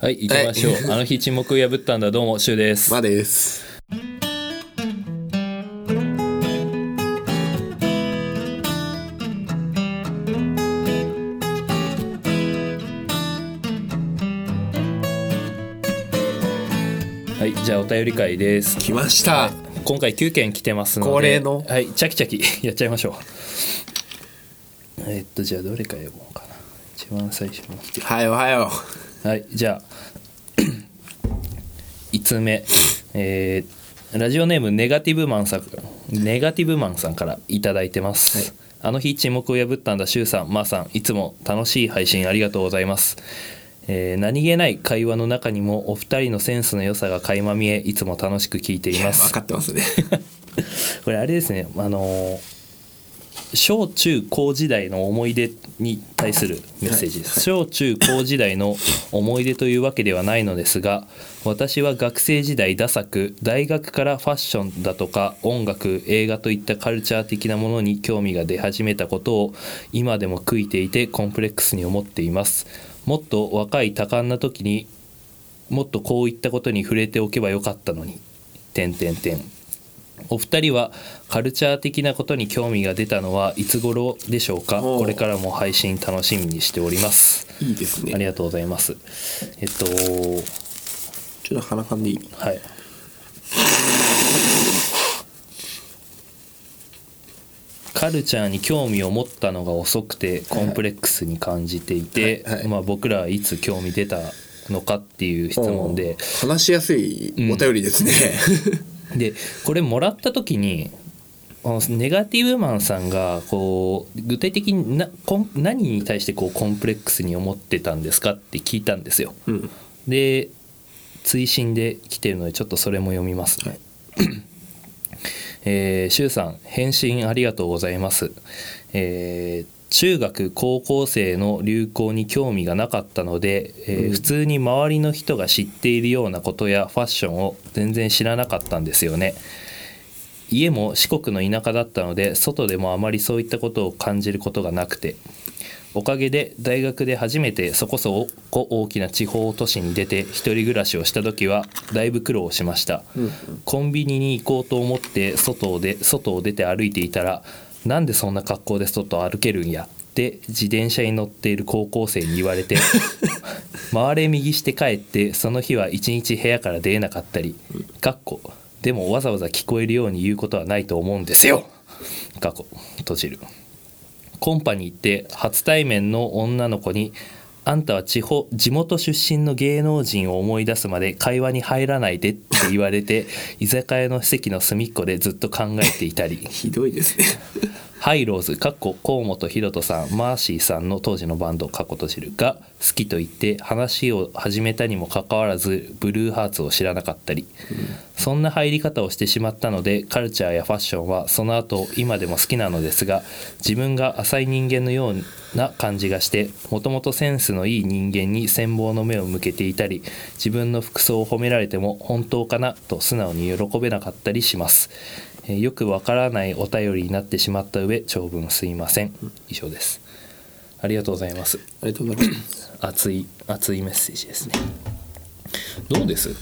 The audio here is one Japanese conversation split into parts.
はい行きましょう、あの日沈黙を破ったんだ。どうもシュウです、まあです。はいじゃあお便り会です。来ました。今回9件来てますので。恒例の。はいチャキチャキ やっちゃいましょう。えっとじゃあどれから読もうかな。一番最初に来てはいおはよはいじゃあ 5つ目。えーラジオネームネガティブマンさん。ネガティブマンさんからいただいてます、あの日沈黙を破ったんだシュウさんマーさん。いつも楽しい配信ありがとうございます。えー何気ない会話の中にもお二人のセンスの良さが垣間見えいつも楽しく聞いていまう分す かってますね。これあれですね。あのー小中高時代の思い出に対するメッセージです、小中高時代の思い出というわけではないのですが私は学生時代ダサく大学からファッションだとか音楽映画といったカルチャー的なものに興味が出始めたことを今でも悔いていてコンプレックスに思っています。もっと若い多感な時にもっとこういったことに触れておけばよかったのに。点点点お二人はカルチャー的なことに興味が出たのはいつ頃でしょうか？これからも配信楽しみにしております。いいですね。ありがとうございます。えっとちょっと鼻かんでいい？はい。カルチャーに興味を持ったのが遅くてコンプレックスに感じていて、はいはい。まあ、僕らはいつ興味出たのかっていう質問で。話しやすいお便りですね、でこれもらった時にネガティブマンさんがこう具体的になこん何に対してこうコンプレックスに思ってたんですかって聞いたんですよ。うんで追伸で来てるのでちょっとそれも読みますね。えー、シュウさん返信ありがとうございます。えー中学高校生の流行に興味がなかったので、えー普通に周りの人が知っているようなことやファッションを全然知らなかったんですよね。家も四国の田舎だったので外でもあまりそういったことを感じることがなくておかげで大学で初めてそこそこ大きな地方都市に出て一人暮らしをした時はだいぶ苦労しました、コンビニに行こうと思って外をで外を出て歩いていたらなんでそんな格好で外を歩けるんやって自転車に乗っている高校生に言われて 回れ右して帰ってその日は一日部屋から出れなかったりかっこでもわざわざ聞こえるように言うことはないと思うんですよ。過去閉じる。コンパに行って初対面の女の子に「あんたは地方地元出身の芸能人を思い出すまで会話に入らないで」って言われて居酒屋の席の隅っこでずっと考えていたり。ひどいですね。ハイローズ。かっこ河本大翔さんマーシーさんの当時のバンド過去閉じるが好きと言って話を始めたにもかかわらずブルーハーツを知らなかったり、そんな入り方をしてしまったのでカルチャーやファッションはその後今でも好きなのですが自分が浅い人間のような感じがしてもともとセンスのいい人間に羨望の目を向けていたり自分の服装を褒められても本当かなと素直に喜べなかったりします。えーよくわからないお便りになってしまった上長文すいません。以上です。ありがとうございます。ありがとうございます。熱い熱いメッセージですね。どうです？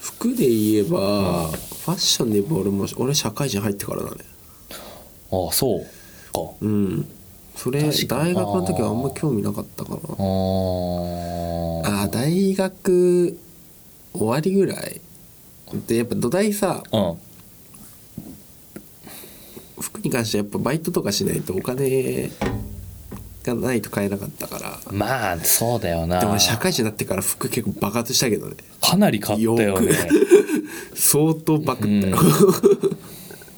服で言えば、ファッションで言えば俺も俺社会人入ってからだね。ああそうか。うん。それ大学の時はあんま興味なかったかなあー。あー大学終わりぐらい。でやっぱ土台さうん。服に関してはやっぱバイトとかしないとお金がないと買えなかったから。まあそうだよな。でも俺社会人になってから服結構爆発したけどね。かなり買ったよね。相当バクったよ、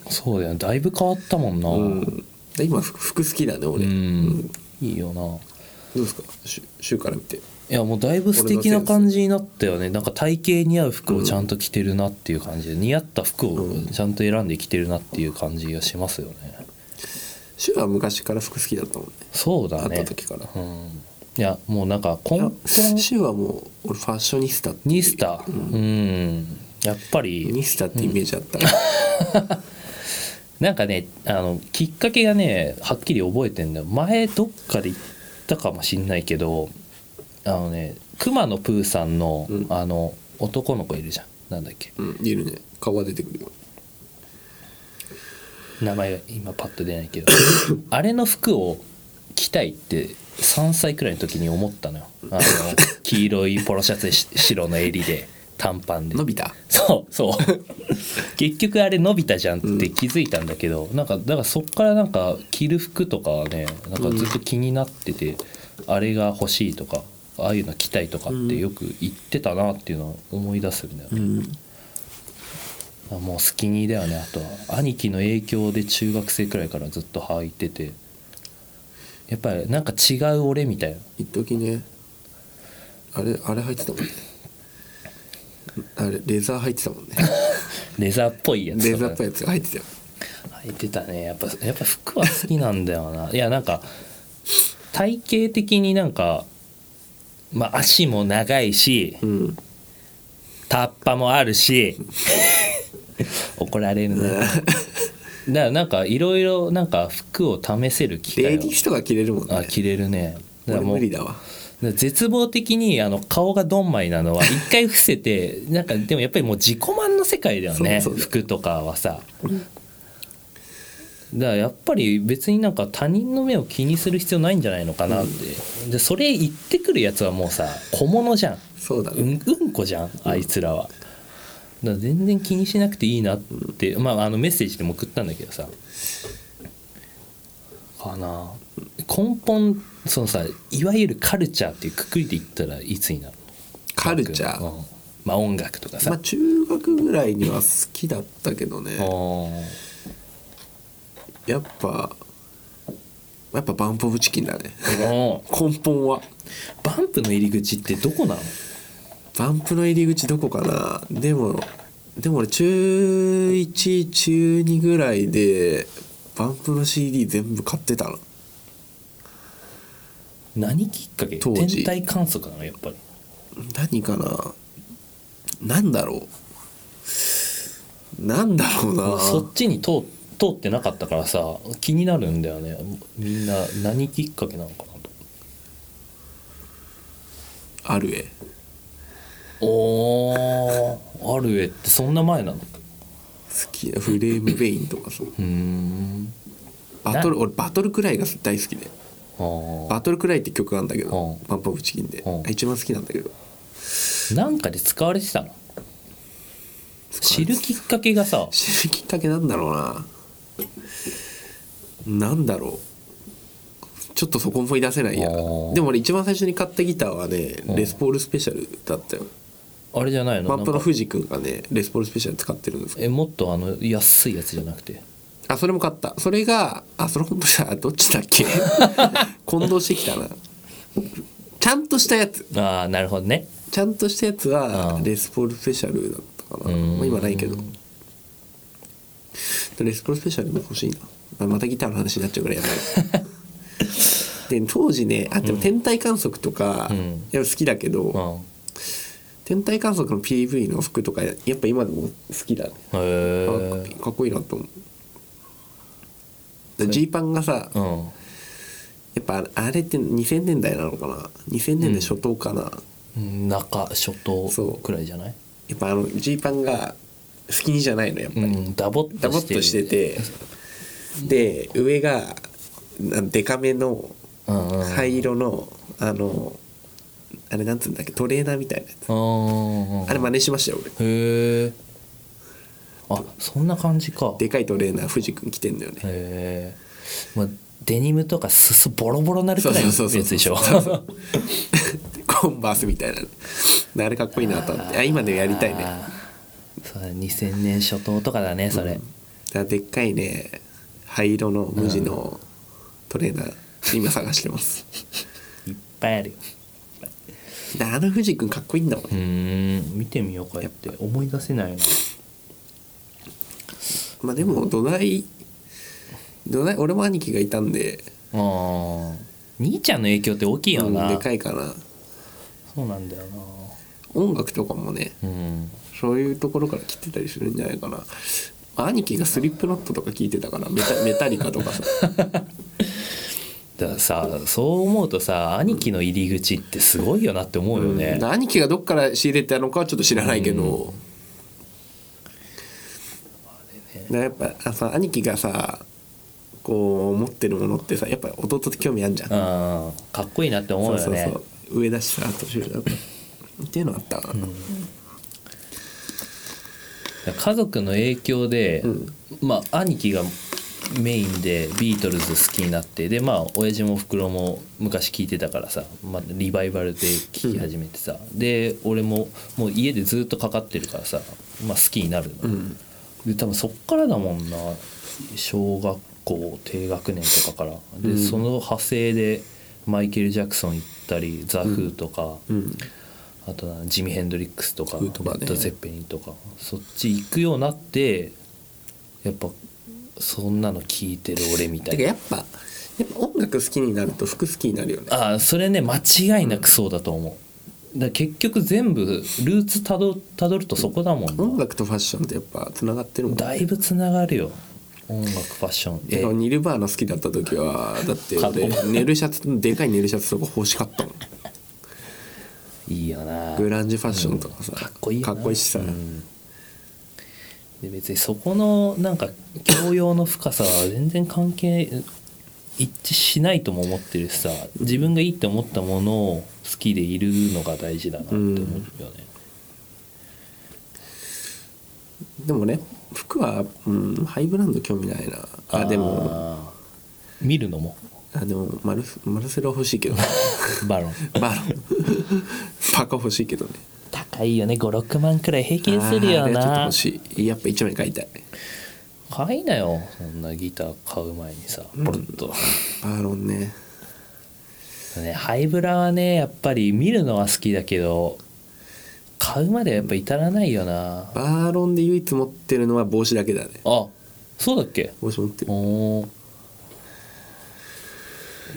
そうだよだいぶ変わったもんな。うん。で今服服好きだね俺、うん。いいよな。どうですか？週週から見ていやもうだいぶ素敵な感じになったよね。なんか体型に合う服をちゃんと着てるなっていう感じで、似合った服をちゃんと選んで着てるなっていう感じがしますよね。週は昔から服好きだったもんね。会っそうだね。た時から、うん。いやもうなんか根本週はもう俺ファッショニスタってニスタ？うん。やっぱり。ニスタってイメージあったから、なんかねあのきっかけがねはっきり覚えてんだよ。前どっかで言ったかもしんないけどああのね熊野プーさんの、うん。あの男の子いるじゃん。なんだっけ。うんいるね。顔が出てくるよ。名前が今パッと出ないけど。あれの服を着たいって3歳くらいの時に思ったのよ。あの 黄色いポロシャツでし白の襟で短パンで。伸びた？そうそう。結局あれ伸びたじゃんって気づいたんだけど、なんかだからそっからなんか着る服とかはねなんかずっと気になってて、あれが欲しいとかああいうの着たいとかってよく言ってたなっていうのを思い出すんだよね、うん。あもうスキニーだよね。あとは兄貴の影響で中学生くらいからずっと履いてて。やっぱりなんか違う俺みたいな。一時ね。あれあれ入ってたもんね。あれレザー入ってたもんね。レザーっぽいやつレとかザーっぽいやつが入ってたよ。履いてたね。やっぱやっぱ服は好きなんだよな。いやなんか体型的になんかまあ足も長いしうんタッパもあるし怒られるねだからなんかいろいろなんか服を試せる機会を。レディースとか着れるもんね。あ着れるね。だから俺もう無理だわ。絶望的にあの顔がドンマイなのは 一回伏せてなんかでもやっぱりもう自己満の世界だよね。服とかはさだからやっぱり別になんか他人の目を気にする必要ないんじゃないのかなって、でそれ言ってくるやつはもうさ小物じゃん。そうだね。うんうんこじゃんあいつらは。だから全然気にしなくていいなって、まあ、あのメッセージでも送ったんだけどさ。かな根本そのさいわゆるカルチャーっていうくくりで言ったらいつになるの？カルチャー、うん。まあ音楽とかさ、まあ中学ぐらいには好きだったけどね。あやっぱやっぱバンプ・オブ・チキンだね。根本は。バンプの入り口ってどこなの？バンプの入り口どこかな？でもでも俺中1中2ぐらいでバンプの CD 全部買ってたの。何きっかけ？当時。天体観測なのやっぱり。何かな？なんだろう？なんだろうな。そっちに通通ってなかったからさ気になるんだよね。みんな何きっかけなのかなと。あるえ。おー。アルエってそんな前なの？好きなフレームベインとかさ。うーん。バトル俺バトルくらいが大好きで。バトルくらいって曲なんだけどうんバンプ・オブ・チキンで。うん一番好きなんだけど。なんかで使われてたの？知るきっかけがさ。知るきっかけなんだろうななんだろう。ちょっとそこ思い出せないや。でも俺一番最初に買ったギターはねうん。レスポールスペシャルだったよ。あれじゃないの？マップの藤君がねレスポールスペシャル使ってるんですえもっとあの安いやつじゃなくて？あそれも買った。それがあそれ本当さどっちだっけ？混同してきたな。ちゃんとしたやつ。ああなるほどね。ちゃんとしたやつはうん。レスポールスペシャルだったかな、今ないけどレスポールスペシャルも欲しいな。まあまたギターの話になっちゃうからやばい で当時ねあでも天体観測とか、うん。いや好きだけど、うん。天体観測の PV の服とかやっぱ今でも好きだね。かかっこいいなと思う。ジーパンがさうん。やっぱあれって2000年代なのかな？2000年代初頭かな、中初頭くらいじゃない？やっぱあのジーパンがスキニーじゃないのやっぱり、うんダボっダボっとしてて。てで上がなデカめの灰色のあのあれなんつうんだっけ？トレーナーみたいなやつ。うんあれ真似しましたよ俺。へえあそんな感じか。へでかいトレーナー藤君着てんだよね。えまあデニムとか裾ボロボロなるくらいのやつでしょ？コンバースみたいな。あれかっこいいなと思って。あ今でもやりたいねそうだ2000年初頭とかだねそれ、らでっかいね灰色の無地のトレーナー今探してます。いっぱいあるよ。であの藤君かっこいいんだもん。うーん。見てみようかやって。思い出せないなまあでも土台土台俺も兄貴がいたんで、あー。兄ちゃんの影響って大きいよな、うんでかいかな。そうなんだよ音楽とかもね。なうんそういうところから来てたりするんじゃないかな。兄貴がスリップノットとか聞いてたからメタ メタリカとかさ。だからさそう思うとさ兄貴の入り口ってすごいよなって思うよね、兄貴がどっから仕入れたのかはちょっと知らないけど、だからやっぱあさ兄貴がさこう持ってるものってさやっぱ弟って興味あるじゃん、うんかっこいいなって思うよね。そうそうそう。上だしさ年上だからっていうのあったな、家族の影響で、まあ兄貴がメインでビートルズ好きになってでまあ親父もおふくろも昔聴いてたからさ、まあ、リバイバルで聴き始めてさ、で俺ももう家でずっとかかってるからさ、まあ、好きになるの、で多分そっからだもんな小学校低学年とかから。で、その派生でマイケル・ジャクソン行ったりザ・フーとか、うんあとなジミ・ヘンドリックスとかフーとかね。レッド・ゼッペリンとかそっち行くようになってやっぱそんなの聞いてる俺みたいな。やっぱやっぱ音楽好きになると服好きになるよね。ああそれね間違いなくそうだと思う。だ結局全部ルーツたどたどるとそこだもんな音楽とファッションってやっぱつながってるもんだいぶつながるよ。音楽ファッション。ええニルバーナ好きだった時はだって寝る シャツでかい寝るシャツとか欲しかったもんいいよな。グランジファッションとかさ、かっこいいかっこいいしさ、うん。で別にそこのなんか教養の深さは全然関係一致しないとも思ってるしさ自分がいいって思ったものを好きでいるのが大事だなって思うよね、でもね服は、うん、ハイブランド興味ないな。あでも。見るのもあでもマルマルセロ欲しいけどバロン。バロン。パカ欲しいけどね。高いよね。56万くらい平均するよあれはちょっとな欲しい。やっぱ一枚買いたい。買いなよ。そんなギター買う前にさポロッと、バロンね。ね、ハイブラはねやっぱり見るのは好きだけど買うまではやっぱ至らないよな。バーロンで唯一持ってるのは帽子だけだね。あそうだっけ？帽子持ってる。おー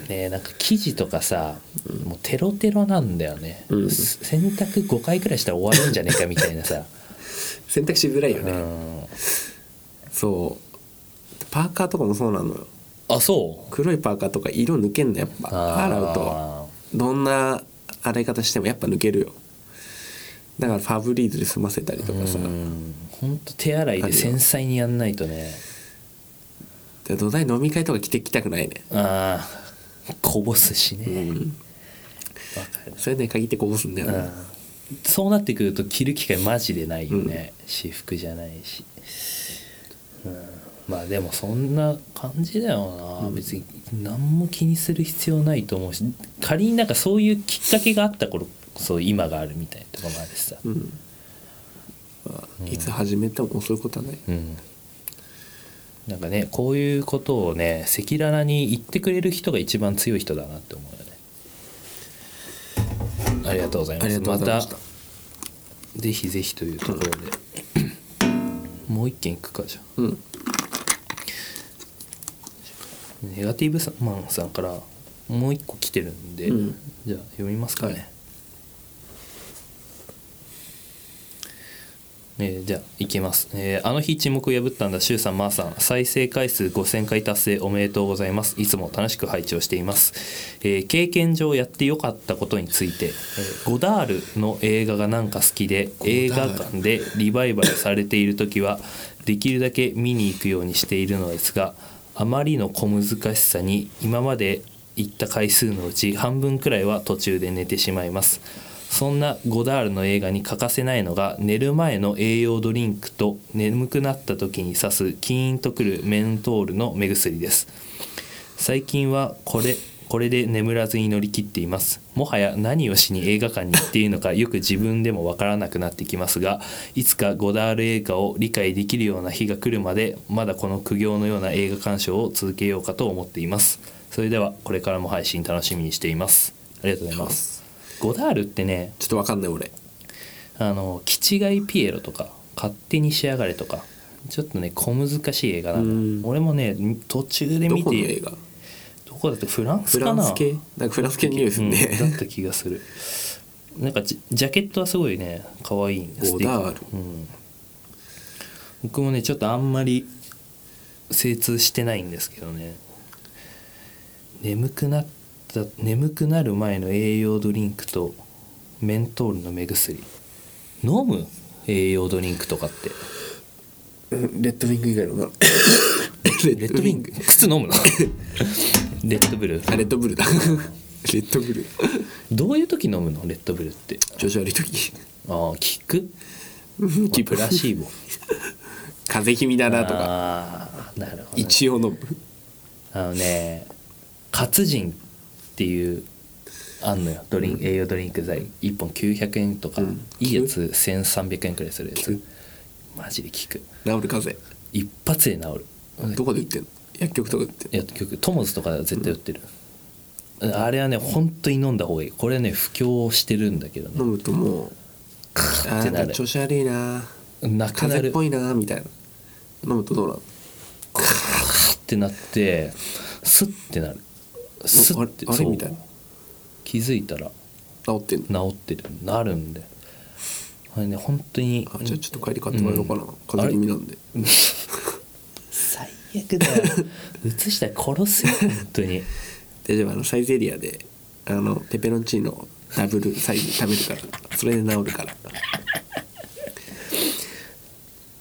ねえなんか生地とかさ、もうテロテロなんだよね、うん。す洗濯5回くらいしたら終わるんじゃねえかみたいなさ、洗濯しづらいよね、うん、そう。パーカーとかもそうなのよ。あそう？黒いパーカーとか色抜けんのやっぱ。洗うとどんな洗い方してもやっぱ抜けるよ。だからファブリーズで済ませたりとかさ。うん。ほんと手洗いで繊細にやんないとね。で土台飲み会とか着てきたくないね。ああこぼすしね。わ、うん。それで限ってこぼすんだよね。うん。そうなってくると着る機会マジでないよね、私服じゃないし、うん、まあでもそんな感じだよな、別に何も気にする必要ないと思うし。仮になんかそういうきっかけがあった頃そう今があるみたいなとこもあるしさ、いつ始めても遅いことはない。うん、なんかねこういうことをね赤裸々に言ってくれる人が一番強い人だなって思うよね。ありがとうございます。ました。たぜひぜひというところで、もう一件いくかじゃあ。うん。ネガティブマンさんからもう一個来てるんで、うん。じゃあ読みますかね、はいえーじゃあいきます、えーあの日沈黙を破ったんだシュウさんマーさん。再生回数5000回達成おめでとうございます。いつも楽しく拝聴しています、えー経験上やってよかったことについて、えーゴダールの映画がなんか好きで映画館でリバイバルされている時はできるだけ見に行くようにしているのですがあまりの小難しさに今まで行った回数のうち半分くらいは途中で寝てしまいます。そんなゴダールの映画に欠かせないのが寝る前の栄養ドリンクと眠くなった時に刺すキーンとくるメントールの目薬です。最近はこれこれで眠らずに乗り切っています。もはや何をしに映画館に行っているのか よく自分でもわからなくなってきますがいつかゴダール映画を理解できるような日が来るまでまだこの苦行のような映画鑑賞を続けようかと思っています。それではこれからも配信楽しみにしています。ありがとうございますゴダールってねちょっとわかんない俺。あの「キ違いピエロ」とか「勝手に仕上がれ」とかちょっとね小難しい映画なんうん。だ俺もね途中でど見てこの映画？どこだってフランスフかな？ランス系？なんかフランス系の匂いで。すうんだね、った気がする。なんかジジャケットはすごいね可愛いんですゴダール。うん、僕もねちょっとあんまり精通してないんですけどね。眠くなった眠くなる前の栄養ドリンクとメントールの目薬。飲む？栄養ドリンクとかって。レッドウィング以外のな。レッドウィング？靴飲むの？レッドブル。あレッドブルだ。レッドブル。どういう時飲むの？レッドブルって。調子悪い時。ああ効く？プラシーボ。風邪気味だなとか。ああなるほどね、一応飲む。あのね活人っていうあんのよ。ドリン、栄養ドリンク剤。1本900円とか、うん。いいやつ。1300円くらいするやつ。マジで効く。治る風一発で治る。邪どこで売ってんの？薬局とかで売って薬局トモズとか絶対売ってる、あれはね本当に飲んだ方がいい。これね布教してるんだけどね。飲むともうカーってなる。調子悪いな。なくなる。風邪っぽいなみたいな。飲むとどうなのカーってなってスッてなるスッてあれみたいな。気づいたら。治って治ってる。なるんであれね本当に。あじゃあちょっと帰り買ってもらおうかな、風邪気味なんで。最悪だよ。移したら殺すよ本当に。大丈夫あのサイゼリアであのペペロンチーノダブルサイズ食べるから。それで治るから。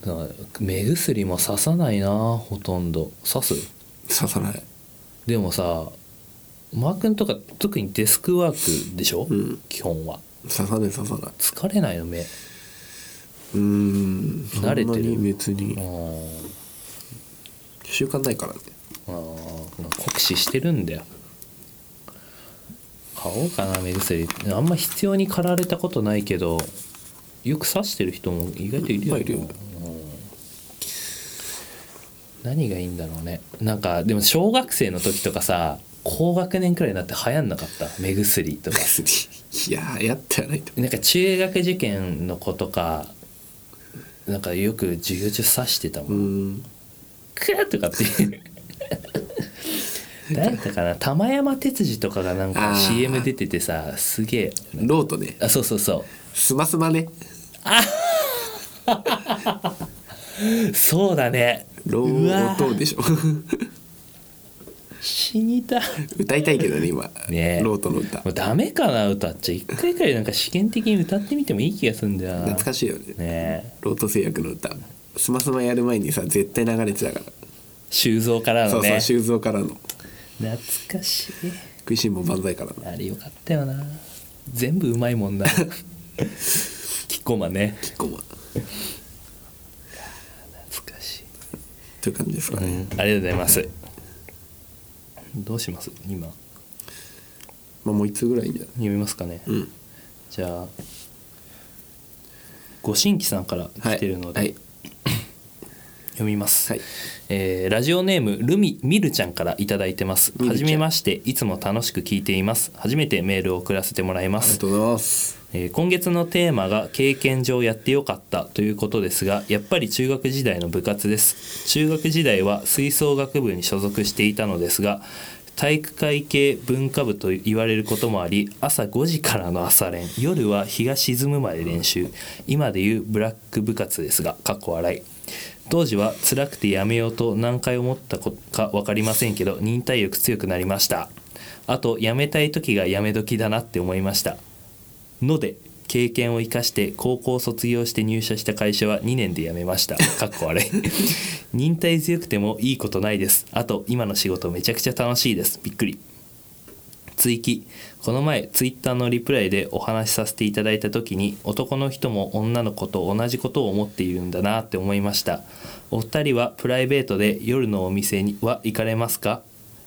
だから目薬も刺さないなほとんど。刺す？刺さない。でもさマー君とか特にデスクワークでしょ、うん。基本は。刺さない刺さない。疲れないの目。うーん。慣れてる。別に。うん習慣ないからね。あー。酷使してるんだよ。買おうかな目薬。あんま必要に駆られたことないけどよく刺してる人も意外といるよ,、いっぱいいるよ。うん。何がいいんだろうね。なんかでも小学生の時とかさ高学年くらいになって流行んなかった？目薬とか。いややってはないと。なんか中学受験の子とかなんかよく授業中刺してたもん。クーとかって誰だ ったかな？玉山哲司とかがなんか CM 出ててさすげえ。ロートね。あそうそうそスマスマね。うそうだね。ロートでしょ死にた歌いたいけどね今。ね。えロートの歌。もうダメかな歌っちゃ。一回くらいなんか試験的に歌ってみてもいい気がするんだよな懐かしいよね。ね。ロート製薬の歌。スマスマやる前にさ絶対流れてたから。修造からのね。そうそう修造からの。懐かしい。食いしん坊万歳からの。あれよかったよな。全部うまいもんな。キッコーマンね。キッコーマン。懐かしい。という感じですかうん、ね、ありがとうございますどうします？今。まあもう一通ぐらいいいんじゃ？読みますかね、うん。じゃあご新規さんから来てるので、はい読みます、はい。えーラジオネームルミミルちゃんからいただいてます。はじめましていつも楽しく聞いています。初めてメールを送らせてもらいます。ありがとうございます。えー今月のテーマが経験上やってよかった。ということですがやっぱり中学時代の部活です。中学時代は吹奏楽部に所属していたのですが体育会系文化部と言われることもあり朝5時からの朝練。夜は日が沈むまで練習。今でいうブラック部活ですがかっこ笑い当時は辛くてやめようと何回思ったか分かりませんけど忍耐力強くなりました。あとやめたい時がやめ時だなって思いました。ので経験を生かして高校卒業して入社した会社は2年で辞めました。かっこ悪い。忍耐強くてもいいことないです。あと今の仕事めちゃくちゃ楽しいです。びっくり。追記この前ツイッターのリプライでお話しさせていただいた時に男の人も女の子と同じことを思っているんだなって思いました。お二人はプライベートで夜のお店には行かれますか？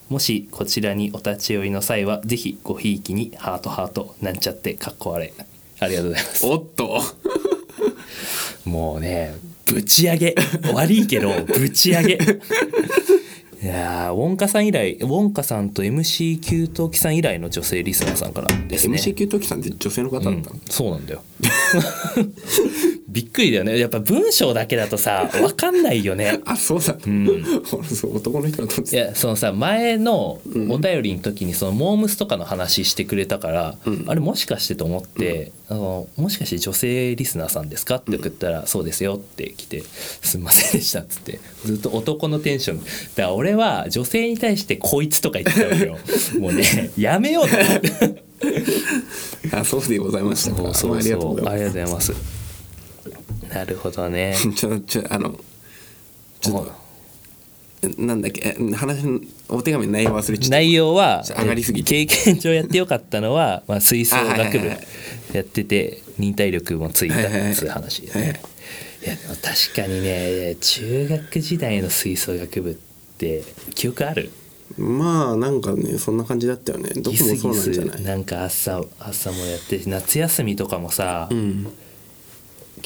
もしこちらにお立ち寄りの際はぜひごひいきにハートハートなんちゃってかっこ悪い。ありがとうございます。おっと。もうねぶち上げ。悪いけどぶち上げいやーウォンカさん以来ウォンカさんと MC 給湯器さん以来の女性リスナーさんからですね。MC 給湯器さんって女性の方だったの、うん、そうなんだよ びっくりだよね。やっぱ文章だけだとさ 分かんないよね。あそうだ、ん。俺そう男の人だといやそのさ前のお便りの時にそのモームスとかの話してくれたから、うん。あれもしかしてと思って、あの「もしかして女性リスナーさんですか?」って送ったら「そうですよ」って来て「すんませんでした」っつってずっと男のテンション。だから俺は女性に対して「こいつ」とか言ってたわけよ。もうねやめようと思って。あそうでございましたか。そうそうありがとうございますなるほどね。ちょちょあのちょっとなんだっけえ話のお手紙の内容忘れちゃった。内容は上がりすぎて。経験上やってよかったのは、まあ、吹奏楽部やってて忍耐力もついたっつう話でね。いやでも確かにね中学時代の吹奏楽部って記憶ある？まあなんかねそんな感じだったよね。どこもそうなんじゃない？なんか朝朝もやって夏休みとかもさ、うん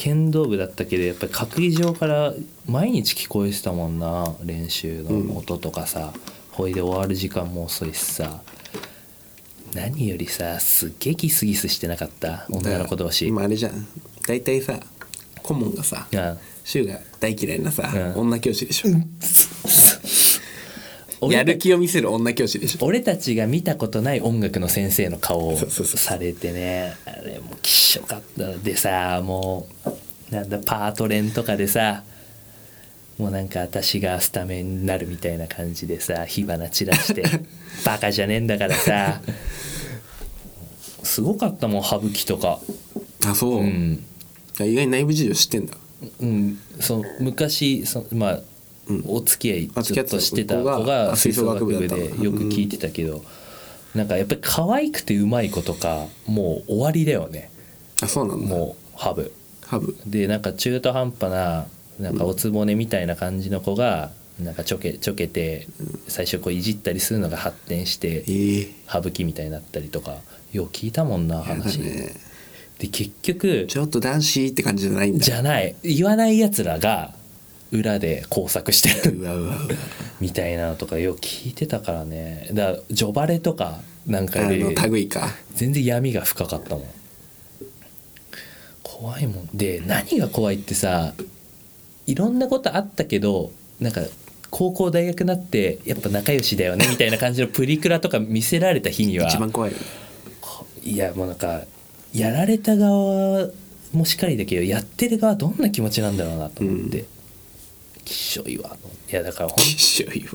剣道部だったけどやっぱり閣議場から毎日聞こえてたもんな練習の音とかさ、ほいで終わる時間も遅いしさ。何よりさすっげえギスギスしてなかった？女の子同士、今あれじゃん。大体さ顧問がさあ柊が大嫌いなさ、うん。女教師でしょ、俺たやる気を見せる女教師でしょ。俺たちが見たことない音楽の先生の顔をされてね。あれもうきっしょかった。でさもうなんだパート練とかでさもうなんか私がスタメンになるみたいな感じでさ火花散らして バカじゃねえんだからさすごかったもん羽吹きとか。あそう、うん、あ意外に内部事情知ってんだ。うん、その昔そまあ、うんお付き合あ付き合ってたいずっとしてた子子がが吹奏楽部でよく聞いてたけど、なんかやっぱり可愛くてうまい子とかもう終わりだよね。あそうなんだ。もうハブ。ハブ。でなんか中途半端ななんかおつぼねみたいな感じの子がなんかちょけちょけて最初こういじったりするのが発展してええ。羽吹きみたいになったりとかよう聞いたもんな話、ね。で結局ちょっと男子って感じじゃないんだ。じゃない。言わないやつらが裏で工作してる。みたいなのとかよく聞いてたからね。だからジョバレとかなんかあよりの類か。全然闇が深かったもん。怖いもん。で何が怖いってさいろんなことあったけどなんか高校大学になってやっぱ仲良しだよねみたいな感じのプリクラとか見せられた日には一番怖いいやもうなんかやられた側もしっかりだけどやってる側どんな気持ちなんだろうなと思って、うきっしょいわ。いやだから本きっしょい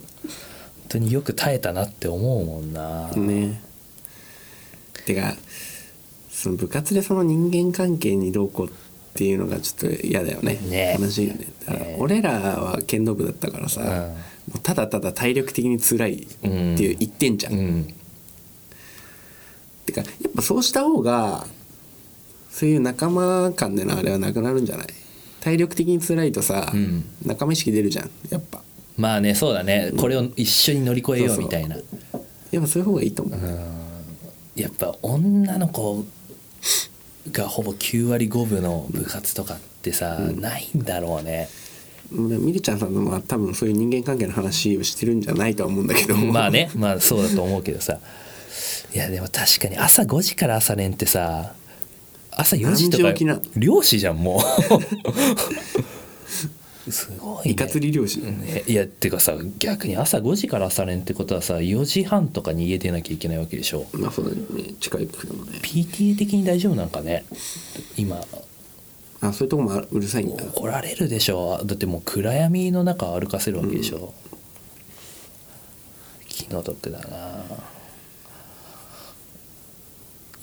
当によく耐えたなって思うもんな、わね。てかその部活でその人間関係にどうこうっていうのがちょっと嫌だよね。ね。悲しいよね。だからね。俺らは剣道部だったからさ、うん。もうただただ体力的に辛いっていう言ってんじゃん、うん。てかやっぱそうした方がそういう仲間間でのあれはなくなるんじゃない？体力的に辛いとさ、うん。仲間意識出るじゃんやっぱ。まあねそうだね。これを一緒に乗り越えよそうみたいな。やっぱそういう方がいいと思う、やっぱ女の子がほぼ9割5分の部活とかってさ、ないんだろうね。もうねみりちゃんさんのは多分そういう人間関係の話をしてるんじゃないとは思うんだけど。まあね。まあそうだと思うけどさ。いやでも確かに朝5時から朝練ってさ朝4時とか漁師じゃんもう。すごい、ね、イカ釣り漁師、ねいやってかさ逆に朝5時から朝練ってことはさ4時半とかに家出なきゃいけないわけでしょ。まあそうだね。近いけどもね PTA 的に大丈夫なんかね？今。あそういうとこもうるさいんだ。怒られるでしょ。だってもう暗闇の中歩かせるわけでしょ、気の毒だな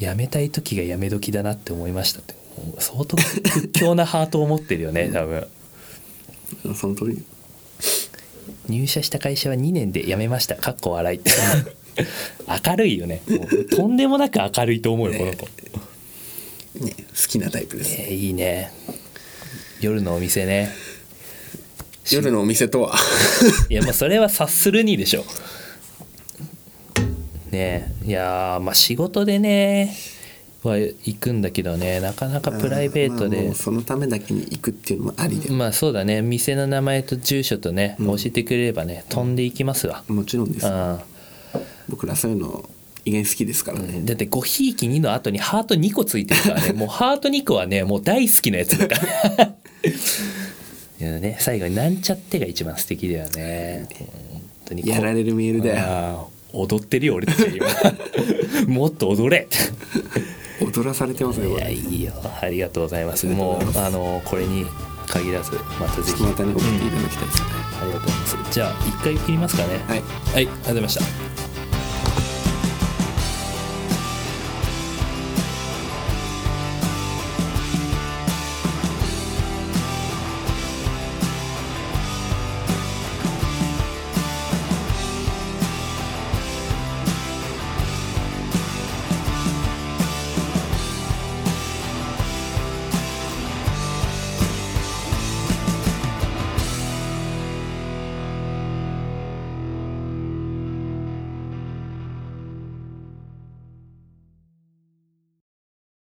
やめたい時がやめ時だなって思いましたって。相当屈強なハートを持ってるよね多分。その通り。入社した会社は2年で辞めました。かっこ笑い。って明るいよね。とんでもなく明るいと思うよこの子、ね好きなタイプです、えーいいね。夜のお店ね。夜のお店とは。いやもうそれは察するにでしょね。えいやーまあ仕事でねは行くんだけどねなかなかプライベートで。まあそのためだけに行くっていうのもありで、まあそうだね。店の名前と住所とね、うん。教えてくれればね飛んでいきますわ。もちろんです。うん。僕らそういうの意外に好きですからね、だって5ひいき2の後にハート2個ついてるからね。もうハート2個はねもう大好きなやつだから。いやね最後になんちゃってが一番素敵だよね。やられるメールだよ踊ってるよ俺たち今。もっと踊れ。踊らされてますねこいやれいいよ。ありがとうございます。もうあのこれに限らずまたぜひ。またね送っていただきたいですね、ありがとうございます。じゃあ一回切りますかね。はい。はい、ありがとうございました